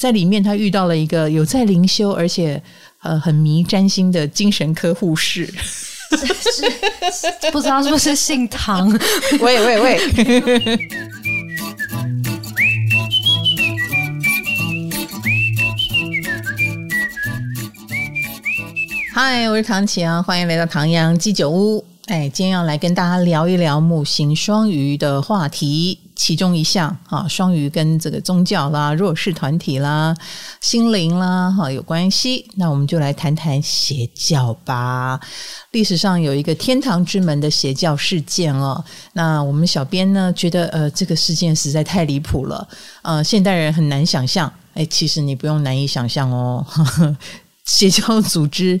在里面他遇到了一个有在灵修，而且呃很迷占星的精神科护士，是，是不知道是不是姓唐？喂 喂喂！嗨，我是唐綺阳，欢迎来到唐阳鸡酒屋。哎，今天要来跟大家聊一聊木星双鱼的话题，其中一项啊，双鱼跟这个宗教啦、弱势团体啦、心灵啦哈有关系。那我们就来谈谈邪教吧。历史上有一个天堂之门的邪教事件哦。那我们小编呢觉得呃这个事件实在太离谱了，呃，现代人很难想象。哎，其实你不用难以想象哦，邪教组织。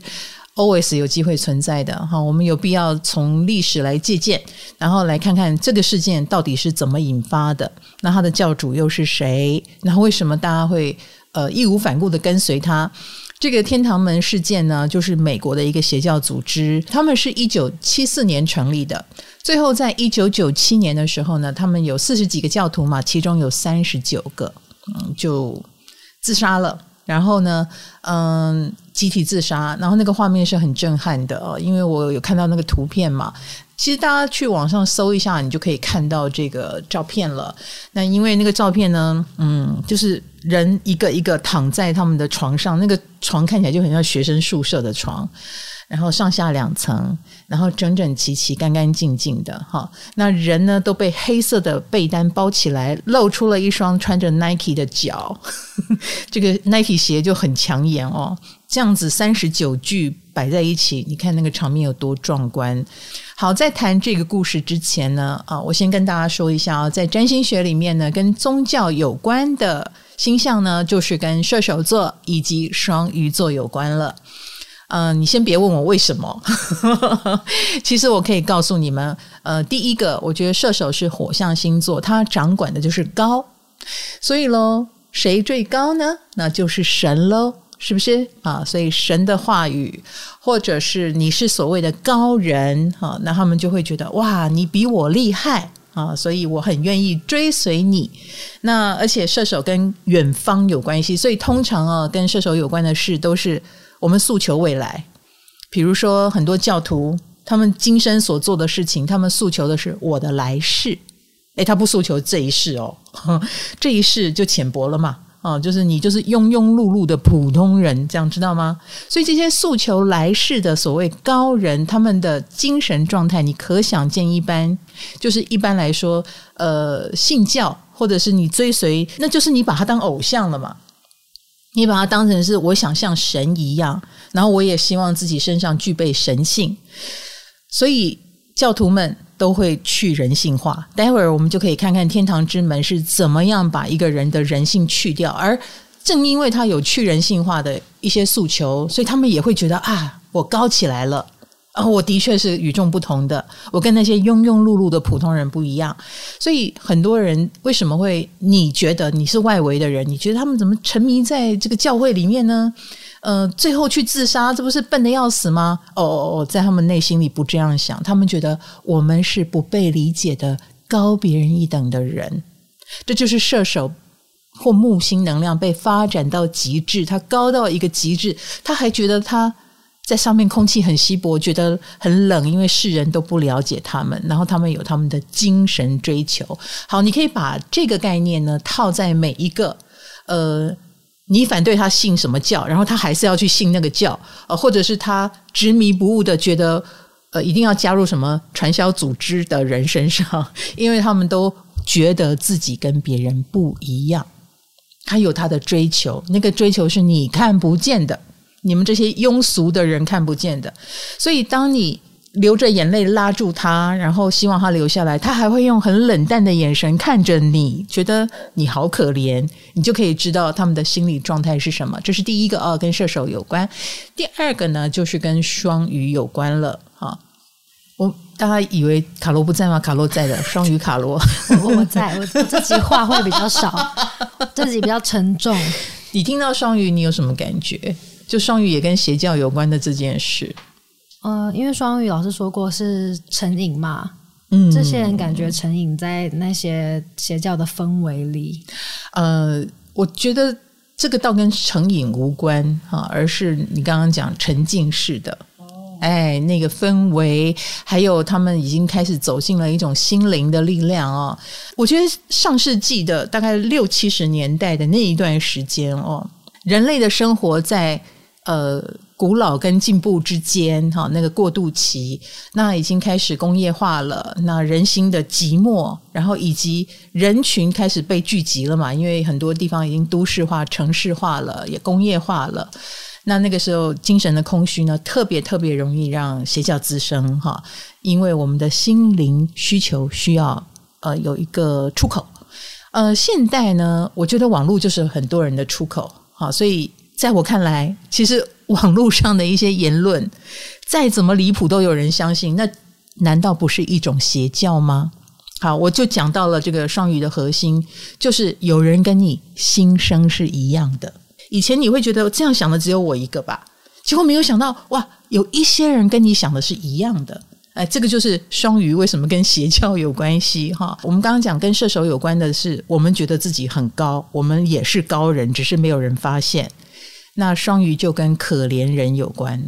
Always 有机会存在的哈，我们有必要从历史来借鉴，然后来看看这个事件到底是怎么引发的。那他的教主又是谁？然后为什么大家会呃义无反顾的跟随他？这个天堂门事件呢，就是美国的一个邪教组织，他们是一九七四年成立的，最后在一九九七年的时候呢，他们有四十几个教徒嘛，其中有三十九个嗯就自杀了。然后呢，嗯，集体自杀，然后那个画面是很震撼的哦，因为我有看到那个图片嘛。其实大家去网上搜一下，你就可以看到这个照片了。那因为那个照片呢，嗯，就是人一个一个躺在他们的床上，那个床看起来就很像学生宿舍的床。然后上下两层，然后整整齐齐、干干净净的哈。那人呢都被黑色的被单包起来，露出了一双穿着 Nike 的脚，这个 Nike 鞋就很抢眼哦。这样子三十九具摆在一起，你看那个场面有多壮观。好，在谈这个故事之前呢，啊，我先跟大家说一下啊，在占星学里面呢，跟宗教有关的星象呢，就是跟射手座以及双鱼座有关了。嗯、你先别问我为什么，其实我可以告诉你们，呃，第一个，我觉得射手是火象星座，它掌管的就是高，所以喽，谁最高呢？那就是神喽，是不是啊？所以神的话语，或者是你是所谓的高人啊，那他们就会觉得哇，你比我厉害啊，所以我很愿意追随你。那而且射手跟远方有关系，所以通常啊，跟射手有关的事都是。我们诉求未来，比如说很多教徒，他们今生所做的事情，他们诉求的是我的来世。诶，他不诉求这一世哦，这一世就浅薄了嘛。哦，就是你就是庸庸碌碌的普通人，这样知道吗？所以这些诉求来世的所谓高人，他们的精神状态，你可想见一斑。就是一般来说，呃，信教或者是你追随，那就是你把他当偶像了嘛。你把它当成是我想像神一样，然后我也希望自己身上具备神性，所以教徒们都会去人性化。待会儿我们就可以看看天堂之门是怎么样把一个人的人性去掉，而正因为他有去人性化的一些诉求，所以他们也会觉得啊，我高起来了。啊，我的确是与众不同的，我跟那些庸庸碌碌的普通人不一样，所以很多人为什么会你觉得你是外围的人，你觉得他们怎么沉迷在这个教会里面呢？呃，最后去自杀，这不是笨得要死吗？哦哦哦，在他们内心里不这样想，他们觉得我们是不被理解的高别人一等的人，这就是射手或木星能量被发展到极致，他高到一个极致，他还觉得他。在上面空气很稀薄，觉得很冷，因为世人都不了解他们，然后他们有他们的精神追求。好，你可以把这个概念呢套在每一个呃，你反对他信什么教，然后他还是要去信那个教，呃，或者是他执迷不悟的觉得呃一定要加入什么传销组织的人身上，因为他们都觉得自己跟别人不一样，他有他的追求，那个追求是你看不见的。你们这些庸俗的人看不见的，所以当你流着眼泪拉住他，然后希望他留下来，他还会用很冷淡的眼神看着你，觉得你好可怜，你就可以知道他们的心理状态是什么。这是第一个啊，跟射手有关。第二个呢，就是跟双鱼有关了。哈，我大家以为卡罗不在吗？卡罗在的，双鱼卡罗，我在，我自己话会比较少，自己比较沉重。你听到双鱼，你有什么感觉？就双语也跟邪教有关的这件事，呃，因为双语老师说过是成瘾嘛，嗯，这些人感觉成瘾在那些邪教的氛围里，呃，我觉得这个倒跟成瘾无关哈，而是你刚刚讲沉浸式的。哎，那个氛围，还有他们已经开始走进了一种心灵的力量哦。我觉得上世纪的大概六七十年代的那一段时间哦，人类的生活在呃古老跟进步之间哈，那个过渡期，那已经开始工业化了，那人心的寂寞，然后以及人群开始被聚集了嘛，因为很多地方已经都市化、城市化了，也工业化了。那那个时候，精神的空虚呢，特别特别容易让邪教滋生哈，因为我们的心灵需求需要呃有一个出口。呃，现代呢，我觉得网络就是很多人的出口，好，所以在我看来，其实网络上的一些言论再怎么离谱，都有人相信，那难道不是一种邪教吗？好，我就讲到了这个双鱼的核心，就是有人跟你心声是一样的。以前你会觉得这样想的只有我一个吧？结果没有想到，哇，有一些人跟你想的是一样的。哎，这个就是双鱼为什么跟邪教有关系哈？我们刚刚讲跟射手有关的是，我们觉得自己很高，我们也是高人，只是没有人发现。那双鱼就跟可怜人有关，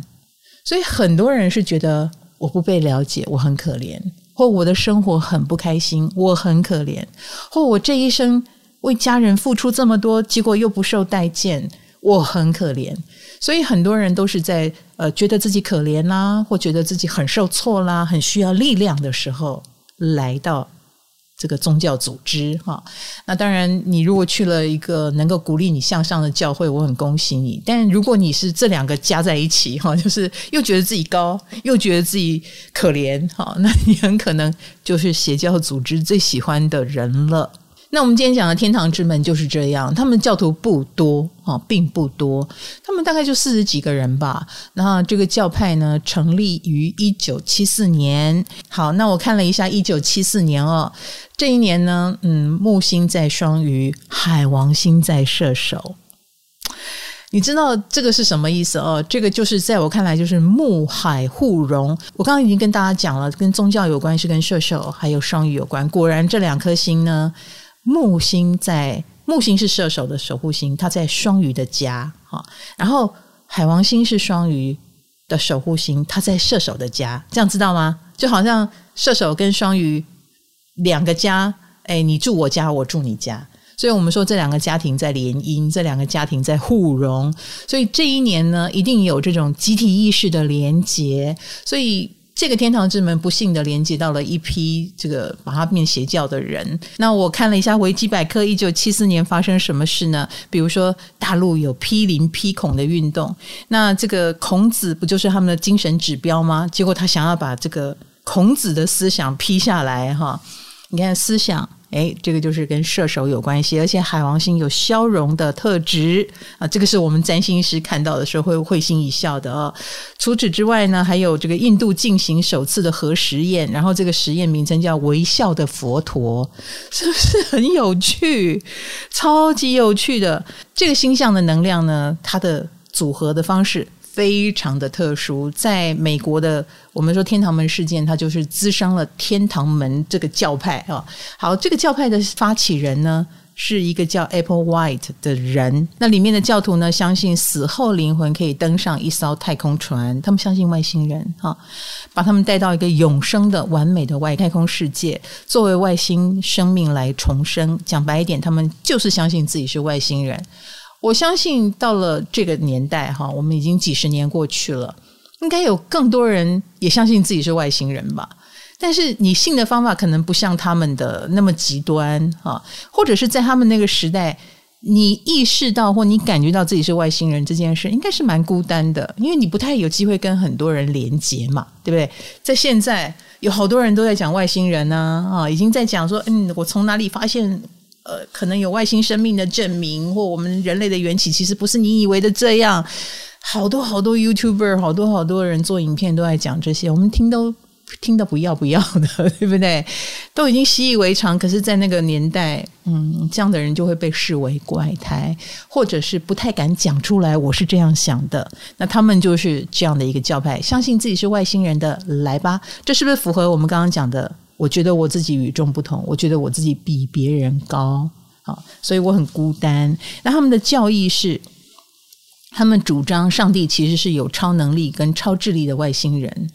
所以很多人是觉得我不被了解，我很可怜，或我的生活很不开心，我很可怜，或我这一生。为家人付出这么多，结果又不受待见，我很可怜。所以很多人都是在呃觉得自己可怜啦，或觉得自己很受挫啦，很需要力量的时候，来到这个宗教组织哈。那当然，你如果去了一个能够鼓励你向上的教会，我很恭喜你。但如果你是这两个加在一起哈，就是又觉得自己高，又觉得自己可怜哈，那你很可能就是邪教组织最喜欢的人了。那我们今天讲的天堂之门就是这样，他们教徒不多啊，并不多，他们大概就四十几个人吧。那这个教派呢，成立于一九七四年。好，那我看了一下一九七四年哦，这一年呢，嗯，木星在双鱼，海王星在射手。你知道这个是什么意思哦？这个就是在我看来就是木海互融。我刚刚已经跟大家讲了，跟宗教有关，是跟射手还有双鱼有关。果然这两颗星呢。木星在木星是射手的守护星，它在双鱼的家哈。然后海王星是双鱼的守护星，它在射手的家，这样知道吗？就好像射手跟双鱼两个家，哎，你住我家，我住你家，所以我们说这两个家庭在联姻，这两个家庭在互融，所以这一年呢，一定有这种集体意识的连结，所以。这个天堂之门不幸的连接到了一批这个把它变邪教的人。那我看了一下维基百科，一九七四年发生什么事呢？比如说大陆有批林批孔的运动，那这个孔子不就是他们的精神指标吗？结果他想要把这个孔子的思想批下来，哈，你看思想。哎，这个就是跟射手有关系，而且海王星有消融的特质啊，这个是我们占星师看到的时候会会心一笑的哦。除此之外呢，还有这个印度进行首次的核实验，然后这个实验名称叫“微笑的佛陀”，是不是很有趣？超级有趣的这个星象的能量呢，它的组合的方式。非常的特殊，在美国的我们说天堂门事件，它就是滋生了天堂门这个教派啊。好，这个教派的发起人呢，是一个叫 Apple White 的人。那里面的教徒呢，相信死后灵魂可以登上一艘太空船，他们相信外星人哈，把他们带到一个永生的完美的外太空世界，作为外星生命来重生。讲白一点，他们就是相信自己是外星人。我相信到了这个年代哈，我们已经几十年过去了，应该有更多人也相信自己是外星人吧。但是你信的方法可能不像他们的那么极端哈，或者是在他们那个时代，你意识到或你感觉到自己是外星人这件事，应该是蛮孤单的，因为你不太有机会跟很多人连接嘛，对不对？在现在有好多人都在讲外星人呢啊，已经在讲说，嗯，我从哪里发现。呃，可能有外星生命的证明，或我们人类的缘起其实不是你以为的这样。好多好多 YouTuber，好多好多人做影片都在讲这些，我们听都听得不要不要的，对不对？都已经习以为常。可是，在那个年代，嗯，这样的人就会被视为怪胎，或者是不太敢讲出来。我是这样想的，那他们就是这样的一个教派，相信自己是外星人的。来吧，这是不是符合我们刚刚讲的？我觉得我自己与众不同，我觉得我自己比别人高，啊，所以我很孤单。那他们的教义是，他们主张上帝其实是有超能力跟超智力的外星人。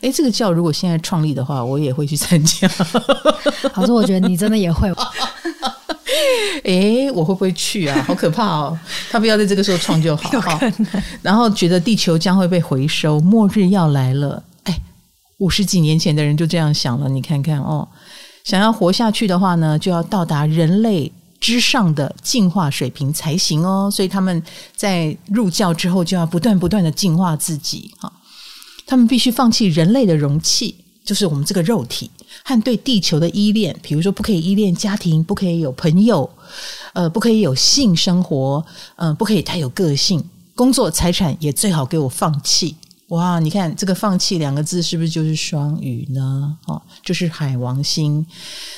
诶，这个教如果现在创立的话，我也会去参加。好说，我觉得你真的也会。诶，我会不会去啊？好可怕哦！他不要在这个时候创就好。然后觉得地球将会被回收，末日要来了。五十几年前的人就这样想了，你看看哦。想要活下去的话呢，就要到达人类之上的进化水平才行哦。所以他们在入教之后，就要不断不断的进化自己哈。他们必须放弃人类的容器，就是我们这个肉体，和对地球的依恋。比如说，不可以依恋家庭，不可以有朋友，呃，不可以有性生活，嗯、呃，不可以太有个性。工作、财产也最好给我放弃。哇，你看这个“放弃”两个字，是不是就是双鱼呢？哦，就是海王星。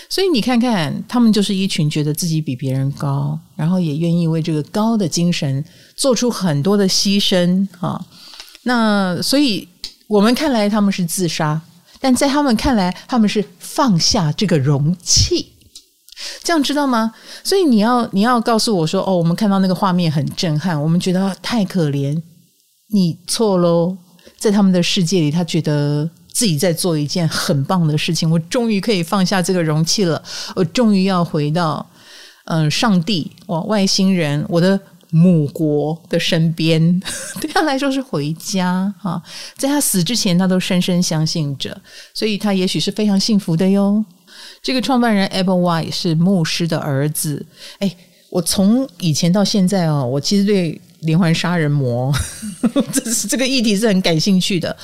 所以你看看，他们就是一群觉得自己比别人高，然后也愿意为这个高的精神做出很多的牺牲啊、哦。那所以。我们看来他们是自杀，但在他们看来，他们是放下这个容器，这样知道吗？所以你要你要告诉我说，哦，我们看到那个画面很震撼，我们觉得太可怜。你错喽，在他们的世界里，他觉得自己在做一件很棒的事情。我终于可以放下这个容器了，我终于要回到嗯、上帝哇，外星人，我的。母国的身边，对他来说是回家哈。在他死之前，他都深深相信着，所以他也许是非常幸福的哟。这个创办人 Applewhite 是牧师的儿子。哎，我从以前到现在哦，我其实对连环杀人魔 这是这个议题是很感兴趣的。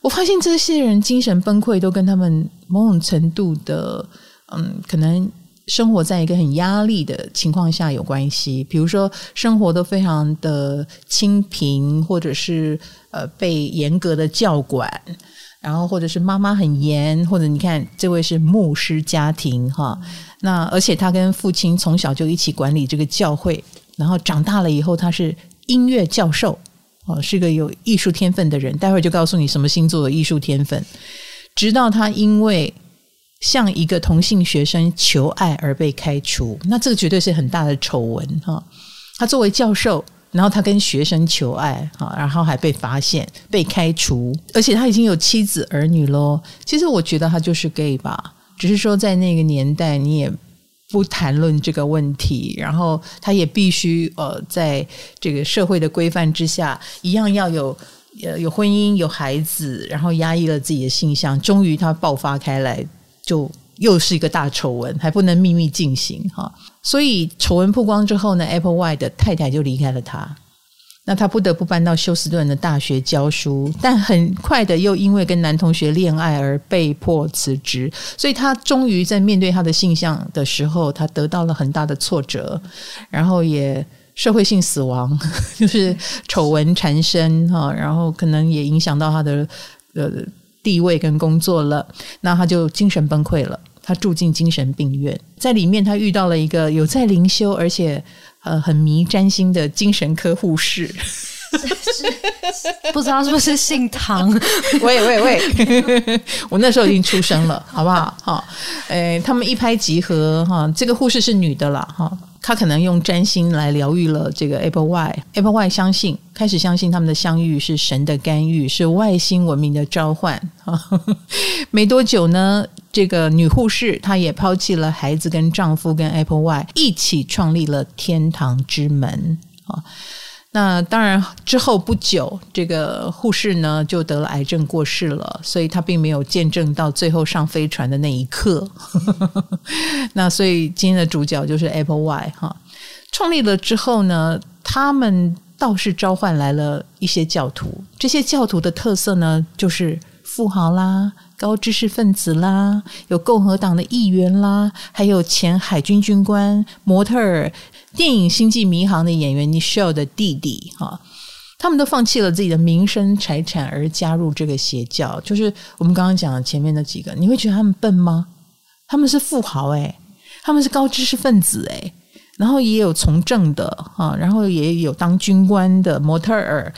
我发现这些人精神崩溃，都跟他们某种程度的嗯，可能。生活在一个很压力的情况下有关系，比如说生活都非常的清贫，或者是呃被严格的教管，然后或者是妈妈很严，或者你看这位是牧师家庭哈，那而且他跟父亲从小就一起管理这个教会，然后长大了以后他是音乐教授哦，是个有艺术天分的人，待会儿就告诉你什么星座的艺术天分，直到他因为。向一个同性学生求爱而被开除，那这个绝对是很大的丑闻哈。他作为教授，然后他跟学生求爱哈，然后还被发现被开除，而且他已经有妻子儿女喽。其实我觉得他就是 gay 吧，只是说在那个年代你也不谈论这个问题，然后他也必须呃在这个社会的规范之下，一样要有呃有婚姻有孩子，然后压抑了自己的性向，终于他爆发开来。就又是一个大丑闻，还不能秘密进行哈，所以丑闻曝光之后呢，Applewhite 的太太就离开了他，那他不得不搬到休斯顿的大学教书，但很快的又因为跟男同学恋爱而被迫辞职，所以他终于在面对他的性向的时候，他得到了很大的挫折，然后也社会性死亡，就是丑闻缠身哈，然后可能也影响到他的呃。地位跟工作了，那他就精神崩溃了。他住进精神病院，在里面他遇到了一个有在灵修，而且呃很迷占星的精神科护士。是是不知道是不是姓唐？喂 喂喂！我那时候已经出生了，好不好？哈，诶，他们一拍即合哈。这个护士是女的啦哈，他可能用占星来疗愈了这个 Apple Y。Apple Y 相信，开始相信他们的相遇是神的干预，是外星文明的召唤。没多久呢，这个女护士她也抛弃了孩子跟丈夫，跟 Apple Y 一起创立了天堂之门啊。那当然，之后不久，这个护士呢就得了癌症过世了，所以他并没有见证到最后上飞船的那一刻。那所以今天的主角就是 Applewhite 哈，创立了之后呢，他们倒是召唤来了一些教徒，这些教徒的特色呢就是富豪啦、高知识分子啦、有共和党的议员啦，还有前海军军官、模特儿。电影《星际迷航》的演员 Nichelle 的弟弟哈，他们都放弃了自己的名声财产而加入这个邪教。就是我们刚刚讲的前面那几个，你会觉得他们笨吗？他们是富豪诶，他们是高知识分子诶，然后也有从政的啊，然后也有当军官的模特儿。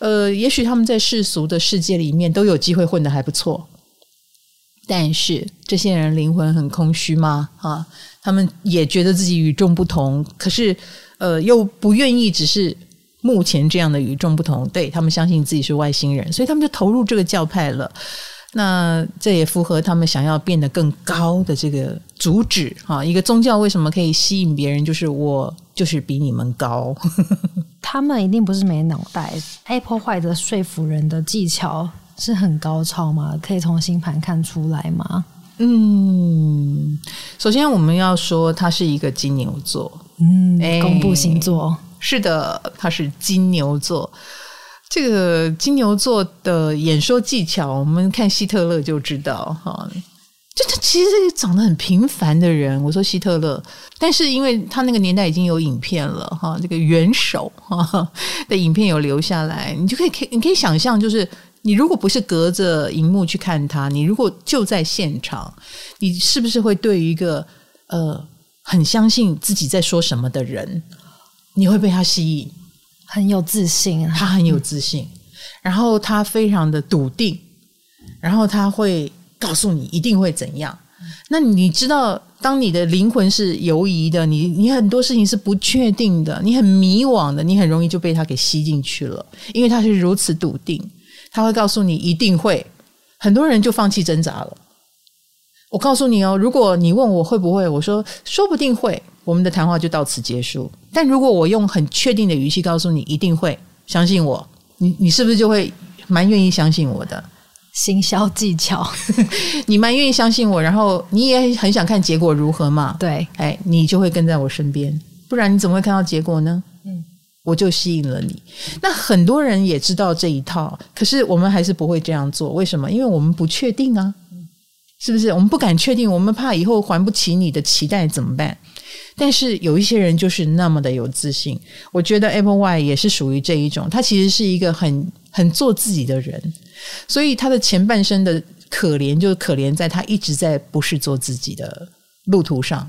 呃，也许他们在世俗的世界里面都有机会混得还不错，但是这些人灵魂很空虚吗？啊，他们也觉得自己与众不同，可是呃，又不愿意只是目前这样的与众不同。对，他们相信自己是外星人，所以他们就投入这个教派了。那这也符合他们想要变得更高的这个主旨啊！一个宗教为什么可以吸引别人？就是我就是比你们高。他们一定不是没脑袋。Apple White 的说服人的技巧是很高超吗？可以从星盘看出来吗？嗯，首先我们要说他是一个金牛座。嗯，公布星座。是的，他是金牛座。这个金牛座的演说技巧，我们看希特勒就知道哈。就他其实长得很平凡的人。我说希特勒，但是因为他那个年代已经有影片了哈，这个元首哈 的影片有留下来，你就可以可你可以想象，就是你如果不是隔着荧幕去看他，你如果就在现场，你是不是会对于一个呃很相信自己在说什么的人，你会被他吸引？很有自信，他很有自信，嗯、然后他非常的笃定，然后他会告诉你一定会怎样。那你知道，当你的灵魂是游移的，你你很多事情是不确定的，你很迷惘的，你很容易就被他给吸进去了，因为他是如此笃定，他会告诉你一定会。很多人就放弃挣扎了。我告诉你哦，如果你问我会不会，我说说不定会。我们的谈话就到此结束。但如果我用很确定的语气告诉你一定会相信我，你你是不是就会蛮愿意相信我的？行销技巧，你蛮愿意相信我，然后你也很想看结果如何嘛？对，哎，你就会跟在我身边，不然你怎么会看到结果呢？我就吸引了你。那很多人也知道这一套，可是我们还是不会这样做。为什么？因为我们不确定啊，是不是？我们不敢确定，我们怕以后还不起你的期待怎么办？但是有一些人就是那么的有自信，我觉得 Apple Y 也是属于这一种。他其实是一个很很做自己的人，所以他的前半生的可怜就可怜在他一直在不是做自己的路途上。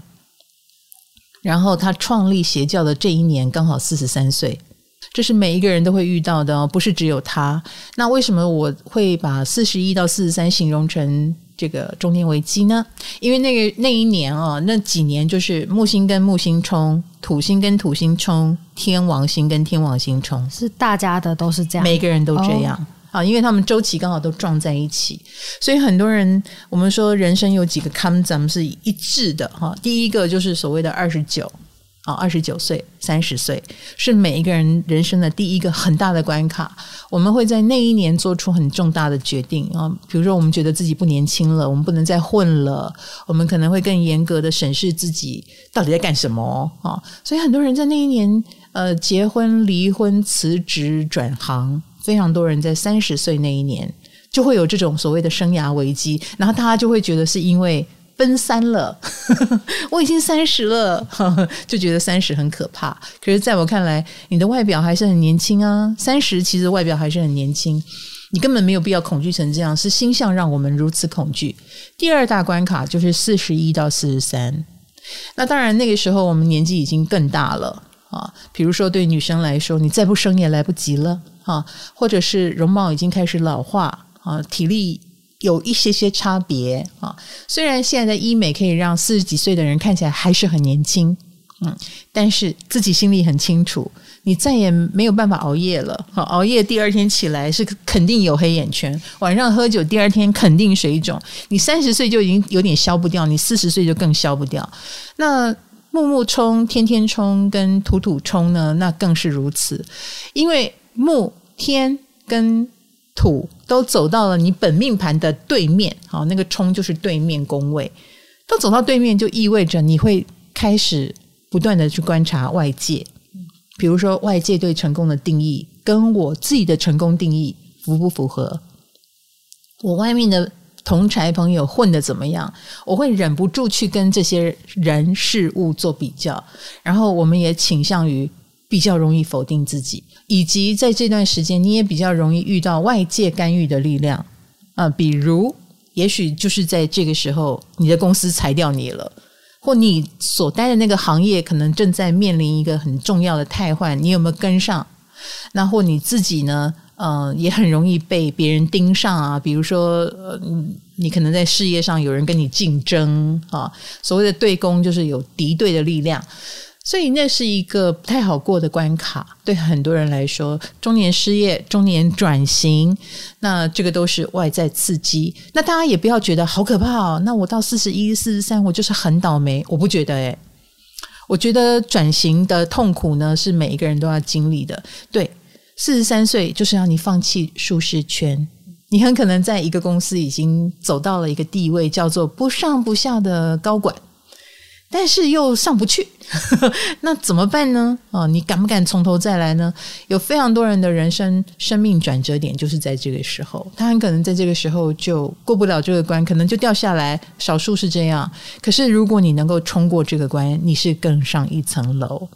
然后他创立邪教的这一年刚好四十三岁，这是每一个人都会遇到的哦，不是只有他。那为什么我会把四十一到四十三形容成？这个中年危机呢？因为那个那一年啊，那几年就是木星跟木星冲，土星跟土星冲，天王星跟天王星冲，是大家的都是这样，每个人都这样啊，因为他们周期刚好都撞在一起，所以很多人我们说人生有几个坎，咱们是一致的哈。第一个就是所谓的二十九。啊，二十九岁、三十岁是每一个人人生的第一个很大的关卡。我们会在那一年做出很重大的决定啊，比如说我们觉得自己不年轻了，我们不能再混了，我们可能会更严格的审视自己到底在干什么啊。所以很多人在那一年，呃，结婚、离婚、辞职、转行，非常多人在三十岁那一年就会有这种所谓的生涯危机，然后大家就会觉得是因为。奔三了，我已经三十了，就觉得三十很可怕。可是在我看来，你的外表还是很年轻啊。三十其实外表还是很年轻，你根本没有必要恐惧成这样。是星象让我们如此恐惧。第二大关卡就是四十一到四十三。那当然，那个时候我们年纪已经更大了啊。比如说，对女生来说，你再不生也来不及了啊，或者是容貌已经开始老化啊，体力。有一些些差别啊，虽然现在的医美可以让四十几岁的人看起来还是很年轻，嗯，但是自己心里很清楚，你再也没有办法熬夜了。好，熬夜第二天起来是肯定有黑眼圈，晚上喝酒第二天肯定水肿。你三十岁就已经有点消不掉，你四十岁就更消不掉。那木木冲、天天冲跟土土冲呢？那更是如此，因为木天跟土都走到了你本命盘的对面，好，那个冲就是对面宫位，都走到对面，就意味着你会开始不断的去观察外界，比如说外界对成功的定义跟我自己的成功定义符不符合？我外面的同侪朋友混得怎么样？我会忍不住去跟这些人事物做比较，然后我们也倾向于。比较容易否定自己，以及在这段时间，你也比较容易遇到外界干预的力量啊、比如，也许就是在这个时候，你的公司裁掉你了，或你所待的那个行业可能正在面临一个很重要的汰换，你有没有跟上？那或你自己呢，嗯、呃，也很容易被别人盯上啊。比如说，呃，你可能在事业上有人跟你竞争啊，所谓的对攻就是有敌对的力量。所以那是一个不太好过的关卡，对很多人来说，中年失业、中年转型，那这个都是外在刺激。那大家也不要觉得好可怕哦。那我到四十一、四十三，我就是很倒霉。我不觉得诶，我觉得转型的痛苦呢，是每一个人都要经历的。对，四十三岁就是让你放弃舒适圈，你很可能在一个公司已经走到了一个地位，叫做不上不下的高管。但是又上不去，那怎么办呢？哦，你敢不敢从头再来呢？有非常多人的人生生命转折点就是在这个时候，他很可能在这个时候就过不了这个关，可能就掉下来。少数是这样，可是如果你能够冲过这个关，你是更上一层楼。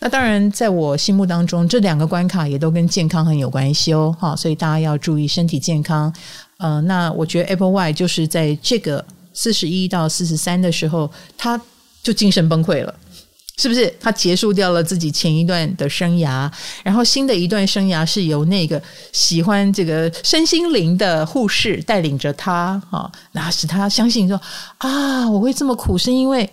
那当然，在我心目当中，这两个关卡也都跟健康很有关系哦。哈，所以大家要注意身体健康。呃，那我觉得 Applewhite 就是在这个四十一到四十三的时候，他。就精神崩溃了，是不是？他结束掉了自己前一段的生涯，然后新的一段生涯是由那个喜欢这个身心灵的护士带领着他啊，那使他相信说啊，我会这么苦是因为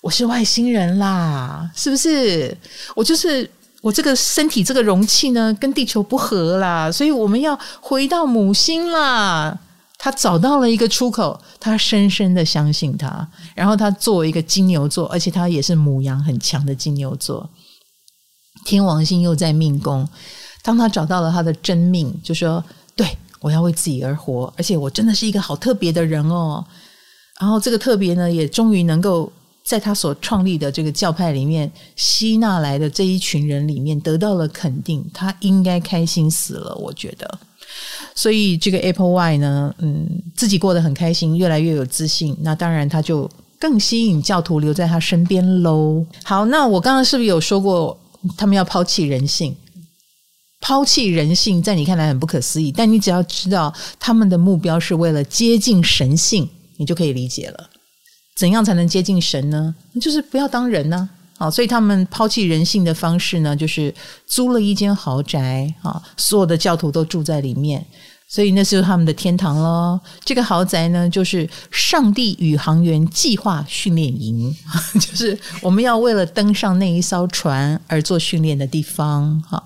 我是外星人啦，是不是？我就是我这个身体这个容器呢，跟地球不合啦，所以我们要回到母星啦。他找到了一个出口，他深深的相信他。然后他作为一个金牛座，而且他也是母羊很强的金牛座，天王星又在命宫。当他找到了他的真命，就说：“对，我要为自己而活，而且我真的是一个好特别的人哦。”然后这个特别呢，也终于能够在他所创立的这个教派里面吸纳来的这一群人里面得到了肯定。他应该开心死了，我觉得。所以这个 Apple Y 呢，嗯，自己过得很开心，越来越有自信。那当然，他就更吸引教徒留在他身边喽。好，那我刚刚是不是有说过，他们要抛弃人性？抛弃人性，在你看来很不可思议，但你只要知道他们的目标是为了接近神性，你就可以理解了。怎样才能接近神呢？就是不要当人呢。所以他们抛弃人性的方式呢，就是租了一间豪宅啊，所有的教徒都住在里面，所以那就是他们的天堂喽。这个豪宅呢，就是上帝宇航员计划训练营，就是我们要为了登上那一艘船而做训练的地方。哈，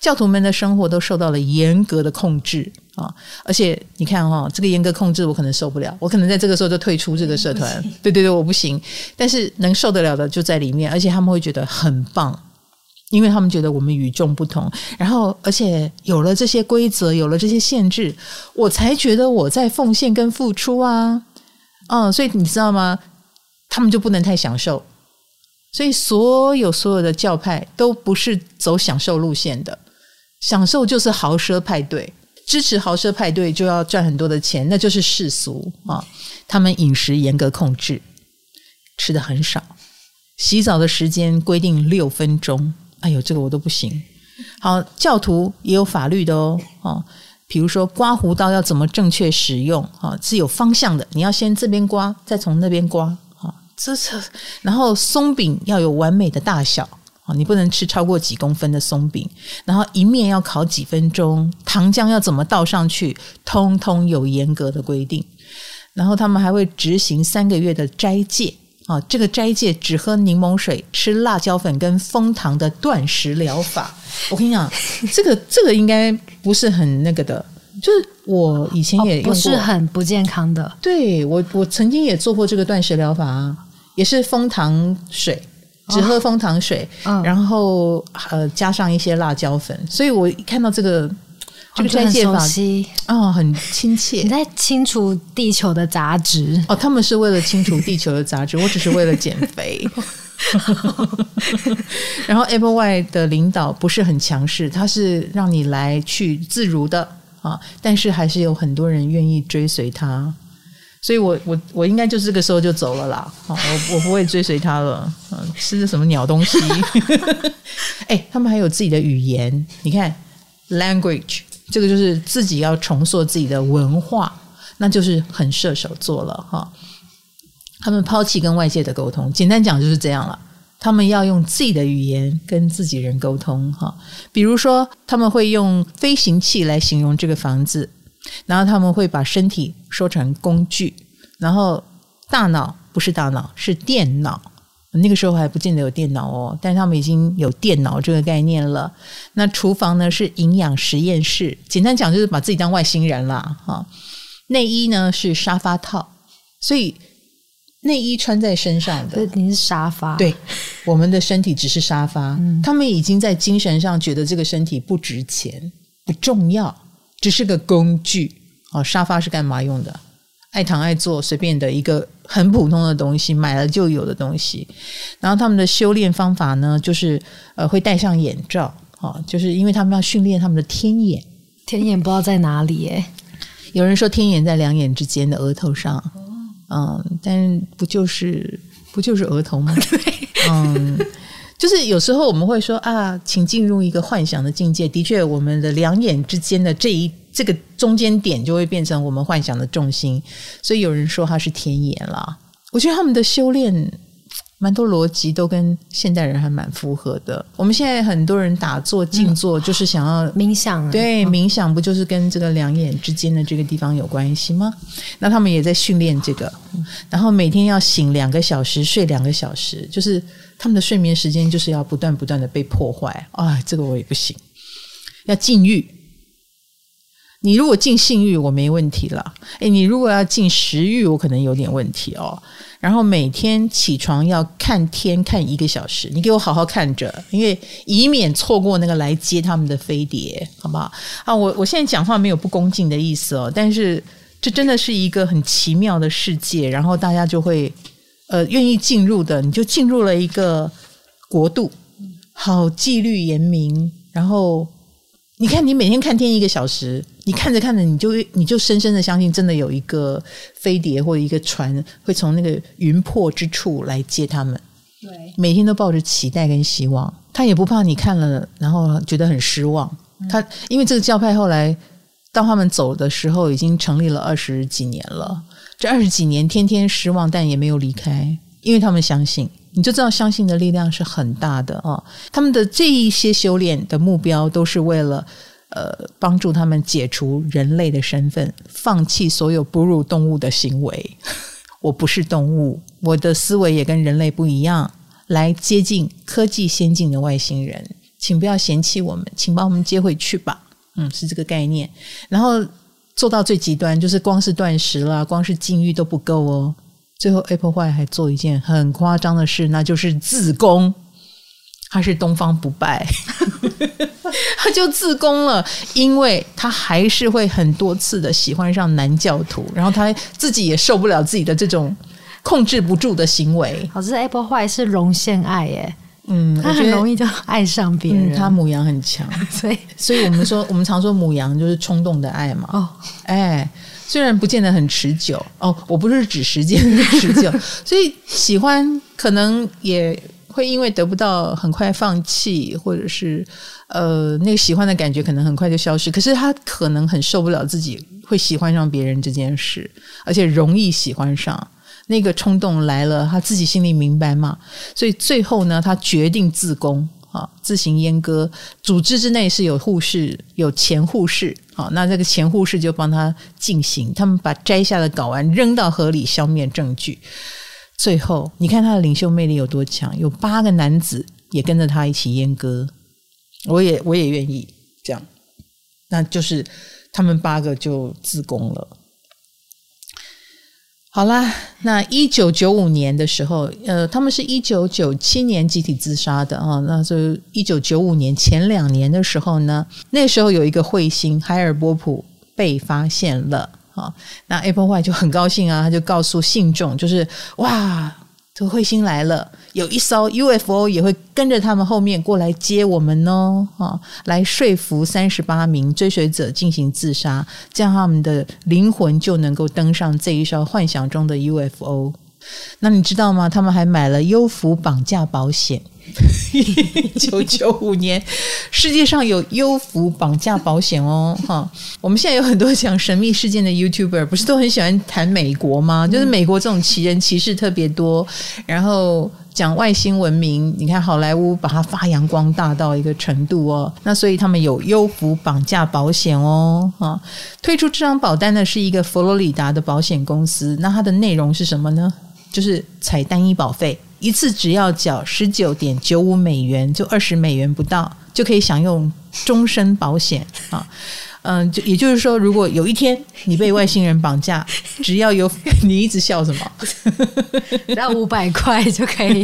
教徒们的生活都受到了严格的控制。啊！而且你看哈、哦，这个严格控制我可能受不了，我可能在这个时候就退出这个社团。对对对，我不行。但是能受得了的就在里面，而且他们会觉得很棒，因为他们觉得我们与众不同。然后，而且有了这些规则，有了这些限制，我才觉得我在奉献跟付出啊。嗯，所以你知道吗？他们就不能太享受。所以所有所有的教派都不是走享受路线的，享受就是豪奢派对。支持豪奢派对就要赚很多的钱，那就是世俗啊！他们饮食严格控制，吃的很少，洗澡的时间规定六分钟。哎呦，这个我都不行。好，教徒也有法律的哦，啊，比如说刮胡刀要怎么正确使用啊，是有方向的，你要先这边刮，再从那边刮啊，这是。然后松饼要有完美的大小。你不能吃超过几公分的松饼，然后一面要烤几分钟，糖浆要怎么倒上去，通通有严格的规定。然后他们还会执行三个月的斋戒啊，这个斋戒只喝柠檬水、吃辣椒粉跟蜂糖的断食疗法。我跟你讲，这个这个应该不是很那个的，就是我以前也不是很不健康的。对，我我曾经也做过这个断食疗法啊，也是蜂糖水。只喝枫糖水，哦、然后呃加上一些辣椒粉，所以我一看到这个这个斋戒法，哦，很亲切。你在清除地球的杂质哦，他们是为了清除地球的杂质，我只是为了减肥。然后 Applewhite 的领导不是很强势，他是让你来去自如的啊，但是还是有很多人愿意追随他。所以我我我应该就是这个时候就走了啦，我我不会追随他了，嗯，吃的什么鸟东西？哎，他们还有自己的语言，你看，language 这个就是自己要重塑自己的文化，那就是很射手座了哈。他们抛弃跟外界的沟通，简单讲就是这样了。他们要用自己的语言跟自己人沟通哈。比如说，他们会用飞行器来形容这个房子，然后他们会把身体说成工具，然后大脑不是大脑，是电脑。那个时候还不见得有电脑哦，但是他们已经有电脑这个概念了。那厨房呢是营养实验室，简单讲就是把自己当外星人啦。哈。内衣呢是沙发套，所以内衣穿在身上的，你是沙发。对，我们的身体只是沙发，嗯，他们已经在精神上觉得这个身体不值钱、不重要，只是个工具。哦，沙发是干嘛用的？爱躺爱坐，随便的一个很普通的东西，买了就有的东西。然后他们的修炼方法呢，就是呃会戴上眼罩，哦，就是因为他们要训练他们的天眼。天眼不知道在哪里耶？有人说天眼在两眼之间的额头上，嗯，但不就是不就是额头吗？对，嗯，就是有时候我们会说啊，请进入一个幻想的境界。的确，我们的两眼之间的这一。这个中间点就会变成我们幻想的重心，所以有人说它是天眼啦。我觉得他们的修炼蛮多逻辑都跟现代人还蛮符合的。我们现在很多人打坐静坐，就是想要冥想，啊对，冥想不就是跟这个两眼之间的这个地方有关系吗？那他们也在训练这个，然后每天要醒两个小时，睡两个小时，就是他们的睡眠时间就是要不断不断的被破坏。啊，这个我也不行，要禁欲。你如果禁性欲，我没问题了。诶，你如果要禁食欲，我可能有点问题哦。然后每天起床要看天看一个小时，你给我好好看着，因为以免错过那个来接他们的飞碟，好不好？啊，我我现在讲话没有不恭敬的意思哦，但是这真的是一个很奇妙的世界，然后大家就会呃愿意进入的，你就进入了一个国度，好纪律严明，然后。你看，你每天看天一个小时，你看着看着，你就你就深深的相信，真的有一个飞碟或者一个船会从那个云破之处来接他们。对，每天都抱着期待跟希望，他也不怕你看了然后觉得很失望。他因为这个教派后来当他们走的时候，已经成立了二十几年了。这二十几年天天失望，但也没有离开，因为他们相信。你就知道相信的力量是很大的哦。他们的这一些修炼的目标，都是为了呃帮助他们解除人类的身份，放弃所有哺乳动物的行为。我不是动物，我的思维也跟人类不一样，来接近科技先进的外星人，请不要嫌弃我们，请把我们接回去吧。嗯，是这个概念。然后做到最极端，就是光是断食啦，光是禁欲都不够哦。最后，Apple White 还做一件很夸张的事，那就是自宫。他是东方不败，他就自宫了，因为他还是会很多次的喜欢上男教徒，然后他自己也受不了自己的这种控制不住的行为。好，这 Apple White 是容现爱耶，嗯，他很容易就爱上别人，嗯、他母羊很强，所以，所以我们说，我们常说母羊就是冲动的爱嘛。哦，哎。虽然不见得很持久哦，我不是指时间的持久，所以喜欢可能也会因为得不到很快放弃，或者是呃那个喜欢的感觉可能很快就消失。可是他可能很受不了自己会喜欢上别人这件事，而且容易喜欢上，那个冲动来了，他自己心里明白嘛，所以最后呢，他决定自宫。啊，自行阉割，组织之内是有护士，有前护士。好，那这个前护士就帮他进行，他们把摘下的睾丸扔到河里，消灭证据。最后，你看他的领袖魅力有多强，有八个男子也跟着他一起阉割。我也我也愿意这样，那就是他们八个就自宫了。好啦，那一九九五年的时候，呃，他们是一九九七年集体自杀的啊。那就一九九五年前两年的时候呢，那时候有一个彗星海尔波普被发现了啊。那 Apple White 就很高兴啊，他就告诉信众，就是哇。这彗星来了，有一艘 UFO 也会跟着他们后面过来接我们哦，啊，来说服三十八名追随者进行自杀，这样他们的灵魂就能够登上这一艘幻想中的 UFO。那你知道吗？他们还买了优福绑架保险。一九九五年，世界上有优福绑架保险哦，哈！我们现在有很多讲神秘事件的 YouTuber，不是都很喜欢谈美国吗？就是美国这种奇人奇事特别多，然后讲外星文明，你看好莱坞把它发扬光大到一个程度哦。那所以他们有优抚绑架保险哦，哈，推出这张保单的是一个佛罗里达的保险公司。那它的内容是什么呢？就是采单一保费，一次只要缴十九点九五美元，就二十美元不到，就可以享用终身保险啊。嗯，就也就是说，如果有一天你被外星人绑架，只要有 你一直笑什么，只要五百块就可以。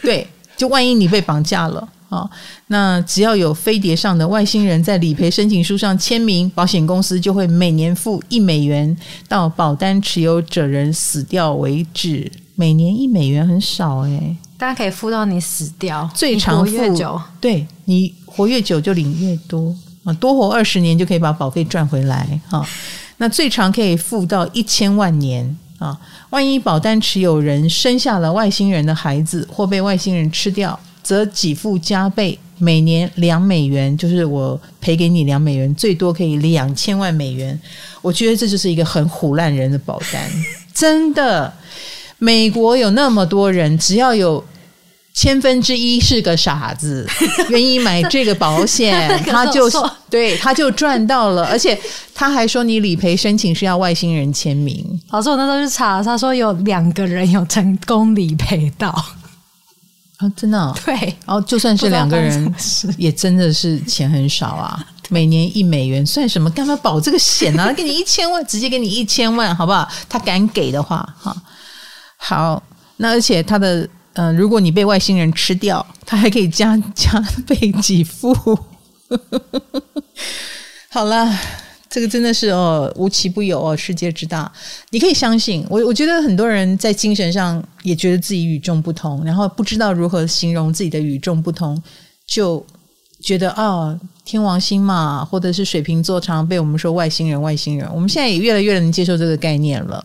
对，就万一你被绑架了啊，那只要有飞碟上的外星人在理赔申请书上签名，保险公司就会每年付一美元到保单持有者人死掉为止。每年一美元很少哎、欸，大家可以付到你死掉，最长越久，对，你活越久就领越多。啊，多活二十年就可以把保费赚回来啊！那最长可以付到一千万年啊！万一保单持有人生下了外星人的孩子，或被外星人吃掉，则给付加倍，每年两美元，就是我赔给你两美元，最多可以两千万美元。我觉得这就是一个很唬烂人的保单，真的。美国有那么多人，只要有。千分之一是个傻子，愿意买这个保险，他就对他就赚到了，而且他还说你理赔申请是要外星人签名。老师，我那时候去查，他说有两个人有成功理赔到啊，真的、哦、对，然后就算是两个人，也真的是钱很少啊，每年一美元算什么？干嘛保这个险呢、啊？给你一千万，直接给你一千万，好不好？他敢给的话，哈，好，那而且他的。嗯、如果你被外星人吃掉，他还可以加加倍给付。好了，这个真的是哦，无奇不有哦，世界之大。你可以相信我，我觉得很多人在精神上也觉得自己与众不同，然后不知道如何形容自己的与众不同，就觉得啊、哦，天王星嘛，或者是水瓶座，常常被我们说外星人，外星人。我们现在也越来越能接受这个概念了。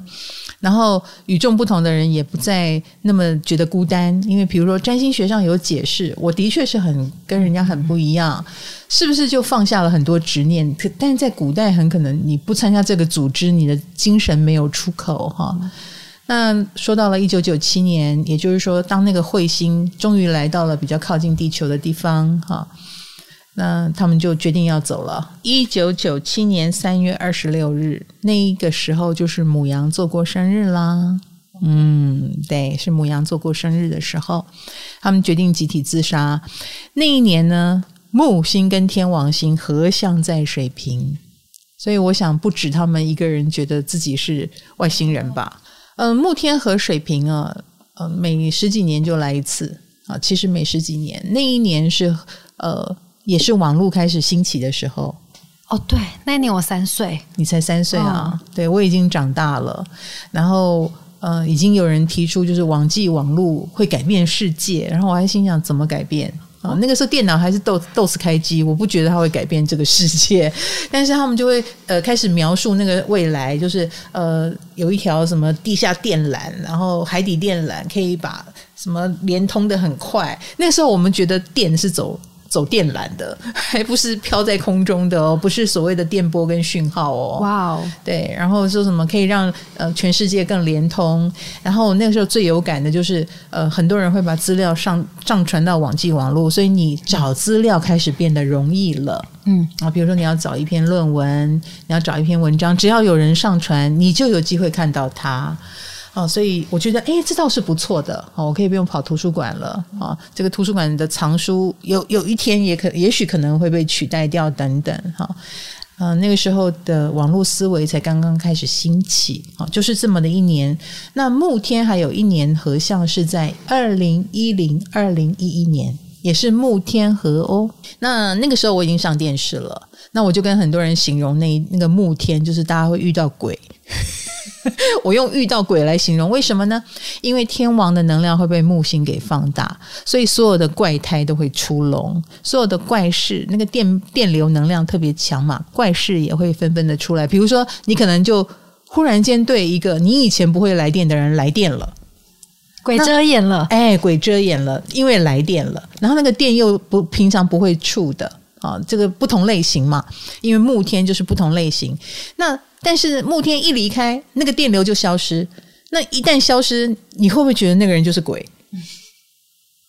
然后与众不同的人也不再那么觉得孤单，因为比如说占星学上有解释，我的确是很跟人家很不一样，是不是就放下了很多执念？可但是在古代很可能你不参加这个组织，你的精神没有出口哈。那说到了一九九七年，也就是说当那个彗星终于来到了比较靠近地球的地方哈。那他们就决定要走了。一九九七年三月二十六日，那一个时候就是母羊座过生日啦。嗯，对，是母羊座过生日的时候，他们决定集体自杀。那一年呢，木星跟天王星合相在水瓶，所以我想不止他们一个人觉得自己是外星人吧。嗯，木天和水瓶啊，呃，每十几年就来一次啊。其实每十几年，那一年是呃。也是网络开始兴起的时候哦，对，那一年我三岁，你才三岁啊？哦、对，我已经长大了。然后呃，已经有人提出就是网际网络会改变世界，然后我还心想怎么改变啊、哦？那个时候电脑还是 DOS DOS 开机，我不觉得它会改变这个世界。但是他们就会呃开始描述那个未来，就是呃有一条什么地下电缆，然后海底电缆可以把什么连通的很快。那个时候我们觉得电是走。走电缆的，还不是飘在空中的哦，不是所谓的电波跟讯号哦。哇哦，对，然后说什么可以让呃全世界更连通？然后那个时候最有感的就是呃很多人会把资料上上传到网际网络，所以你找资料开始变得容易了。嗯啊，比如说你要找一篇论文，你要找一篇文章，只要有人上传，你就有机会看到它。哦，所以我觉得，哎，这倒是不错的。哦，我可以不用跑图书馆了。啊、这个图书馆的藏书有有一天也可，也许可能会被取代掉等等。哈、嗯、那个时候的网络思维才刚刚开始兴起。啊、哦，就是这么的一年。那木天还有一年合相是在二零一零二零一一年，也是木天合哦。那那个时候我已经上电视了。那我就跟很多人形容那那个木天，就是大家会遇到鬼。我用遇到鬼来形容，为什么呢？因为天王的能量会被木星给放大，所以所有的怪胎都会出笼，所有的怪事，那个电电流能量特别强嘛，怪事也会纷纷的出来。比如说，你可能就忽然间对一个你以前不会来电的人来电了，鬼遮眼了，哎，鬼遮眼了，因为来电了，然后那个电又不平常不会触的啊，这个不同类型嘛，因为木天就是不同类型，那。但是慕天一离开，那个电流就消失。那一旦消失，你会不会觉得那个人就是鬼？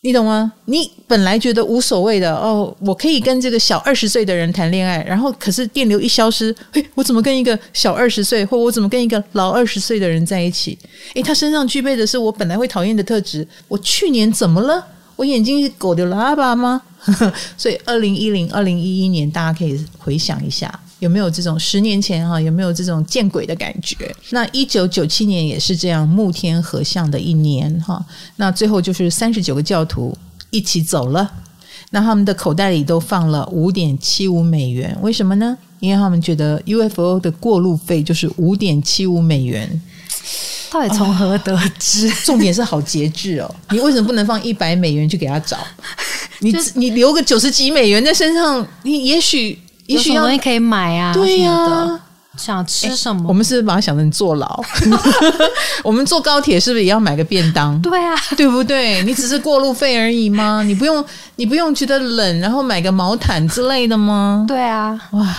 你懂吗？你本来觉得无所谓的哦，我可以跟这个小二十岁的人谈恋爱，然后可是电流一消失，嘿，我怎么跟一个小二十岁，或我怎么跟一个老二十岁的人在一起？诶，他身上具备的是我本来会讨厌的特质。我去年怎么了？我眼睛是狗的喇叭吗？所以二零一零、二零一一年，大家可以回想一下。有没有这种十年前哈？有没有这种见鬼的感觉？那一九九七年也是这样，木天合相的一年哈。那最后就是三十九个教徒一起走了，那他们的口袋里都放了五点七五美元。为什么呢？因为他们觉得 UFO 的过路费就是五点七五美元。到底从何得知？哦，重点是好节制哦！你为什么不能放一百美元去给他找？你 你留个九十几美元在身上，你也许。也许有东西可以买啊，对呀、啊，想吃什么？我们是不是把它想成坐牢？我们坐高铁是不是也要买个便当？对啊，对不对？你只是过路费而已吗？你不用，你不用觉得冷，然后买个毛毯之类的吗？对啊，哇！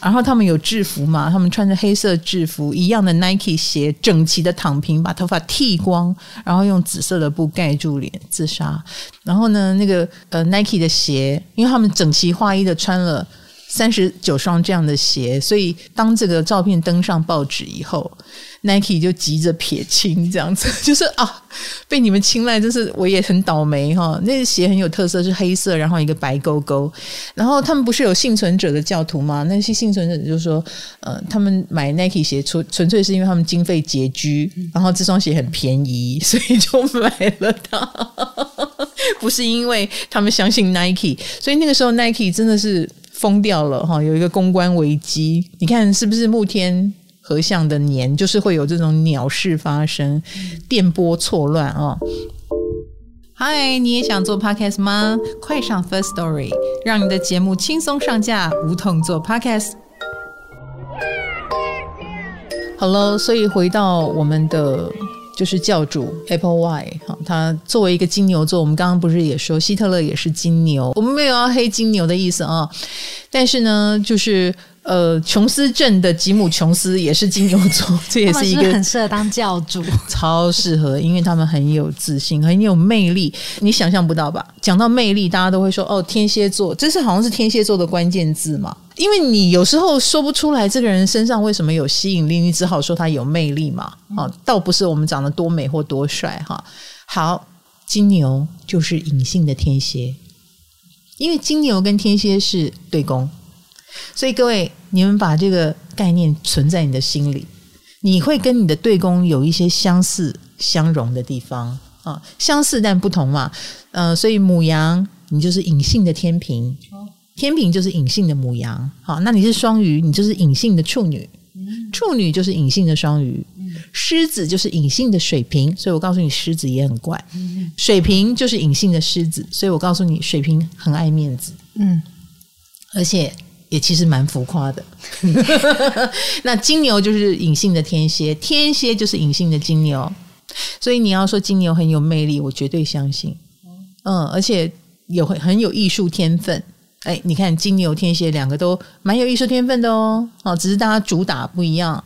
然后他们有制服嘛？他们穿着黑色制服，一样的 Nike 鞋，整齐的躺平，把头发剃光，然后用紫色的布盖住脸自杀。然后呢，那个呃 Nike 的鞋，因为他们整齐划一的穿了。三十九双这样的鞋，所以当这个照片登上报纸以后，Nike 就急着撇清，这样子 就是啊，被你们青睐，就是我也很倒霉哈。那个鞋很有特色，是黑色，然后一个白勾勾。然后他们不是有幸存者的教徒吗？那些幸存者就说，呃，他们买 Nike 鞋纯纯粹是因为他们经费拮据，然后这双鞋很便宜，所以就买了它，不是因为他们相信 Nike。所以那个时候 Nike 真的是。疯掉了哈，有一个公关危机，你看是不是木天合相的年，就是会有这种鸟事发生，电波错乱啊！嗨，你也想做 podcast 吗？快上 First Story，让你的节目轻松上架，无痛做 podcast。好了，所以回到我们的。就是教主 Applewhite 哈，他作为一个金牛座，我们刚刚不是也说希特勒也是金牛，我们没有要黑金牛的意思啊，但是呢，就是。呃，琼斯镇的吉姆·琼斯也是金牛座，这也是一个很适合当教主，超适合，因为他们很有自信，很有魅力，你想象不到吧？讲到魅力，大家都会说哦，天蝎座，这是好像是天蝎座的关键字嘛？因为你有时候说不出来这个人身上为什么有吸引力，你只好说他有魅力嘛。啊，倒不是我们长得多美或多帅哈。好，金牛就是隐性的天蝎，因为金牛跟天蝎是对宫。所以各位，你们把这个概念存在你的心里，你会跟你的对宫有一些相似相融的地方啊，相似但不同嘛。呃，所以母羊，你就是隐性的天秤，天平就是隐性的母羊。好，那你是双鱼，你就是隐性的处女，处女就是隐性的双鱼，狮子就是隐性的水瓶。所以我告诉你，狮子也很怪。水瓶就是隐性的狮子，所以我告诉你，水瓶很爱面子。嗯，而且。也其实蛮浮夸的，那金牛就是隐性的天蝎，天蝎就是隐性的金牛，所以你要说金牛很有魅力，我绝对相信。嗯，而且有很很有艺术天分。哎，你看金牛天蝎两个都蛮有艺术天分的哦。哦，只是大家主打不一样。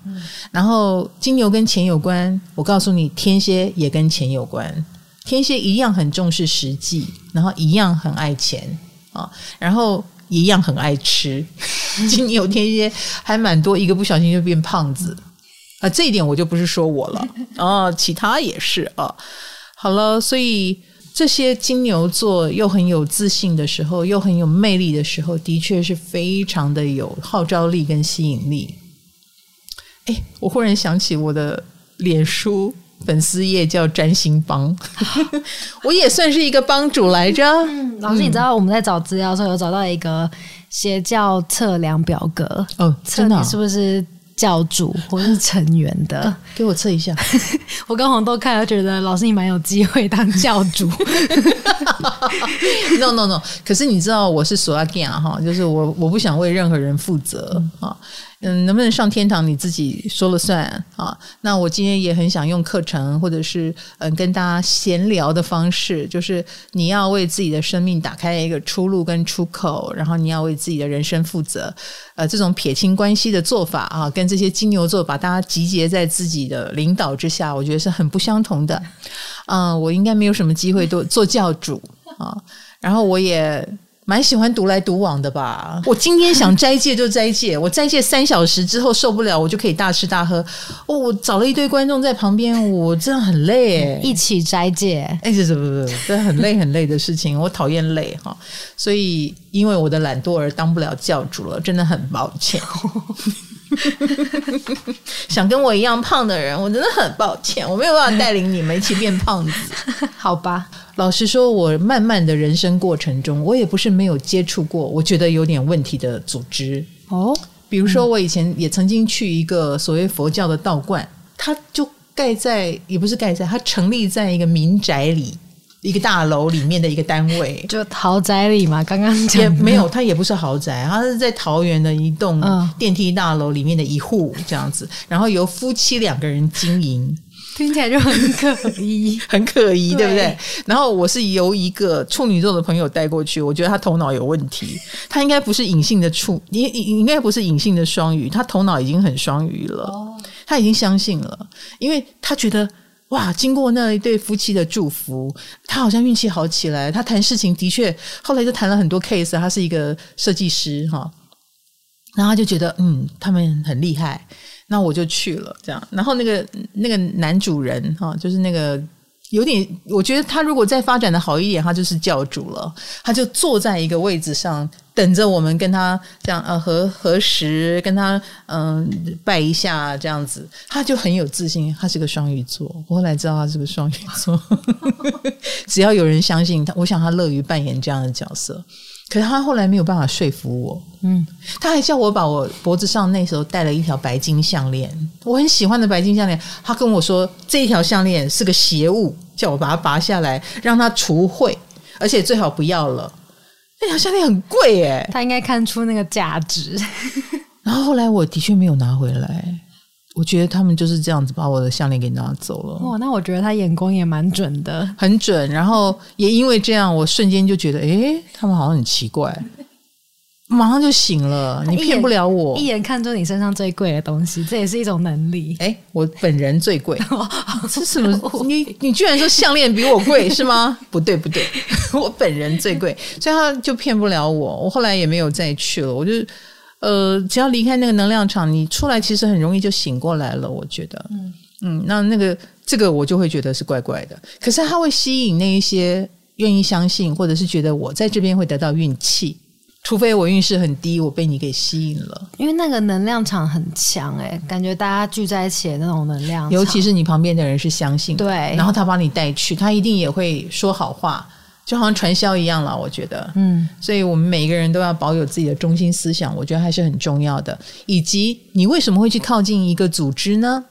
然后金牛跟钱有关，我告诉你，天蝎也跟钱有关。天蝎一样很重视实际，然后一样很爱钱啊，然后。一样很爱吃，金牛天蝎还蛮多，一个不小心就变胖子啊！这一点我就不是说我了哦，其他也是啊。好了，所以这些金牛座又很有自信的时候，又很有魅力的时候，的确是非常的有号召力跟吸引力。哎，我忽然想起我的脸书。粉丝页叫占星帮，我也算是一个帮主来着。嗯，老师，你知道我们在找资料的时候有找到一个邪教测量表格哦，真的、哦、是不是教主或是成员的？给我测一下。我跟黄豆看了，觉得老师你蛮有机会当教主。no no no，可是你知道我是索拉 g a 哈，就是我我不想为任何人负责啊。嗯，嗯能不能上天堂你自己说了算啊？那我今天也很想用课程或者是嗯跟大家闲聊的方式，就是你要为自己的生命打开一个出路跟出口，然后你要为自己的人生负责。呃，这种撇清关系的做法啊，跟这些金牛座把大家集结在自己的领导之下，我觉得是很不相同的。嗯，我应该没有什么机会做做教主啊，然后我也。蛮喜欢独来独往的吧。我今天想斋戒就斋戒，我斋戒三小时之后受不了，我就可以大吃大喝。哦，我找了一堆观众在旁边，我真的很累诶。一起斋戒，哎，不不不，这很累很累的事情，我讨厌累哈。所以因为我的懒惰而当不了教主了，真的很抱歉。想跟我一样胖的人，我真的很抱歉，我没有办法带领你们一起变胖子，好吧？老实说，我慢慢的人生过程中，我也不是没有接触过，我觉得有点问题的组织哦。比如说，我以前也曾经去一个所谓佛教的道观，它就盖在，也不是盖在，它成立在一个民宅里。一个大楼里面的一个单位，就豪宅里嘛。刚刚也没有，它也不是豪宅，它是在桃园的一栋电梯大楼里面的一户这样子，然后由夫妻两个人经营，听起来就很可疑，很可疑，对。不对？然后我是由一个处女座的朋友带过去，我觉得他头脑有问题，他应该不是隐性的处，应应该不是隐性的双鱼，他头脑已经很双鱼了，他已经相信了，因为他觉得。哇！经过那一对夫妻的祝福，他好像运气好起来。他谈事情的确，后来就谈了很多 case。他是一个设计师哈，然后他就觉得嗯，他们很厉害，那我就去了这样。然后那个那个男主人哈，就是那个。有点，我觉得他如果再发展的好一点，他就是教主了。他就坐在一个位置上，等着我们跟他这样呃合合十，跟他嗯、拜一下这样子。他就很有自信，他是个双鱼座。我后来知道他是个双鱼座，只要有人相信他，我想他乐于扮演这样的角色。可是他后来没有办法说服我，嗯，他还叫我把我脖子上那时候戴了一条白金项链，我很喜欢的白金项链。他跟我说这一条项链是个邪物，叫我把它拔下来，让它除秽，而且最好不要了。那条项链很贵哎，他应该看出那个价值。然后后来我的确没有拿回来。我觉得他们就是这样子把我的项链给拿走了。哇，那我觉得他眼光也蛮准的，很准。然后也因为这样，我瞬间就觉得，诶，他们好像很奇怪，马上就醒了。你骗不了我，一眼看中你身上最贵的东西，这也是一种能力。诶，我本人最贵，这是什么？你你居然说项链比我贵是吗？不 对不对，我本人最贵，所以他就骗不了我。我后来也没有再去了，我就。呃，只要离开那个能量场，你出来其实很容易就醒过来了。我觉得，嗯嗯，那那个这个我就会觉得是怪怪的。可是它会吸引那一些愿意相信，或者是觉得我在这边会得到运气，除非我运势很低，我被你给吸引了。因为那个能量场很强，欸，哎，感觉大家聚在一起的那种能量，尤其是你旁边的人是相信的，对，然后他把你带去，他一定也会说好话。就好像传销一样了，我觉得，嗯，所以我们每一个人都要保有自己的中心思想，我觉得还是很重要的。以及你为什么会去靠近一个组织呢？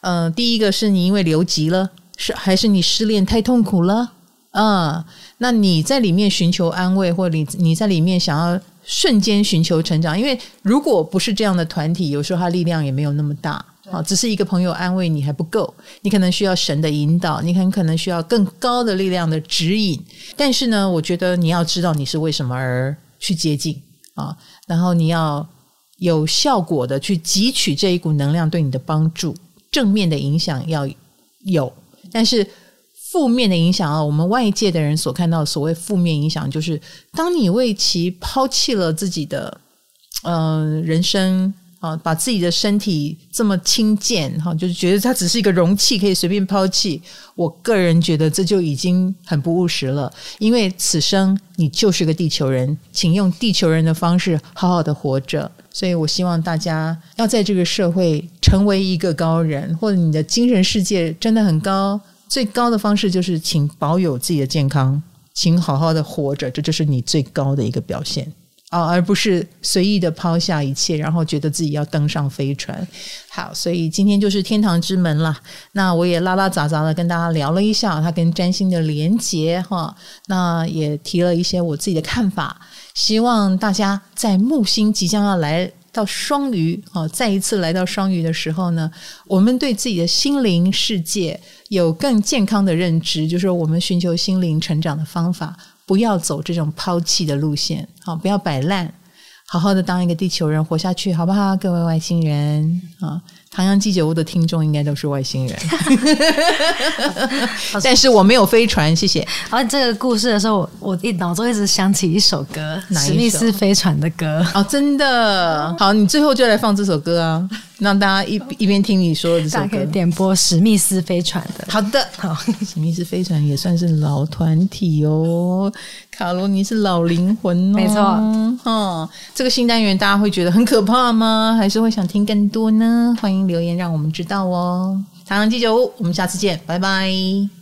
呃，第一个是你因为留级了，是还是你失恋太痛苦了？啊，那你在里面寻求安慰，或你你在里面想要瞬间寻求成长，因为如果不是这样的团体，有时候它力量也没有那么大。啊，只是一个朋友安慰你还不够，你可能需要神的引导，你很可能需要更高的力量的指引。但是呢，我觉得你要知道你是为什么而去接近啊，然后你要有效果的去汲取这一股能量对你的帮助，正面的影响要有，但是负面的影响啊，我们外界的人所看到的所谓负面影响，就是当你为其抛弃了自己的嗯、人生。啊，把自己的身体这么轻贱，哈，就是觉得它只是一个容器，可以随便抛弃。我个人觉得这就已经很不务实了，因为此生你就是个地球人，请用地球人的方式好好的活着。所以我希望大家要在这个社会成为一个高人，或者你的精神世界真的很高，最高的方式就是请保有自己的健康，请好好的活着，这就是你最高的一个表现。啊，而不是随意的抛下一切，然后觉得自己要登上飞船。好，所以今天就是天堂之门了。那我也拉拉杂杂的跟大家聊了一下他跟占星的连结哈。那也提了一些我自己的看法，希望大家在木星即将要来到双鱼哦，再一次来到双鱼的时候呢，我们对自己的心灵世界有更健康的认知，就是我们寻求心灵成长的方法，不要走这种抛弃的路线，好，不要摆烂，好好的当一个地球人活下去，好不好？各位外星人啊！唐阳鸡酒屋的听众应该都是外星人，但是我没有飞船，谢谢。而这个故事的时候，我我一脑中一直想起一首歌，《史密斯飞船》的歌。哦，真的？好，你最后就来放这首歌啊，让大家一一边听你说的这首歌，点播《史密斯飞船》的。好的，好，史密斯飞船也算是老团体哦。卡罗尼是老灵魂哦，没错。哦，这个新单元大家会觉得很可怕吗？还是会想听更多呢？欢迎留言让我们知道哦。唐阳鸡酒屋，我们下次见，拜拜。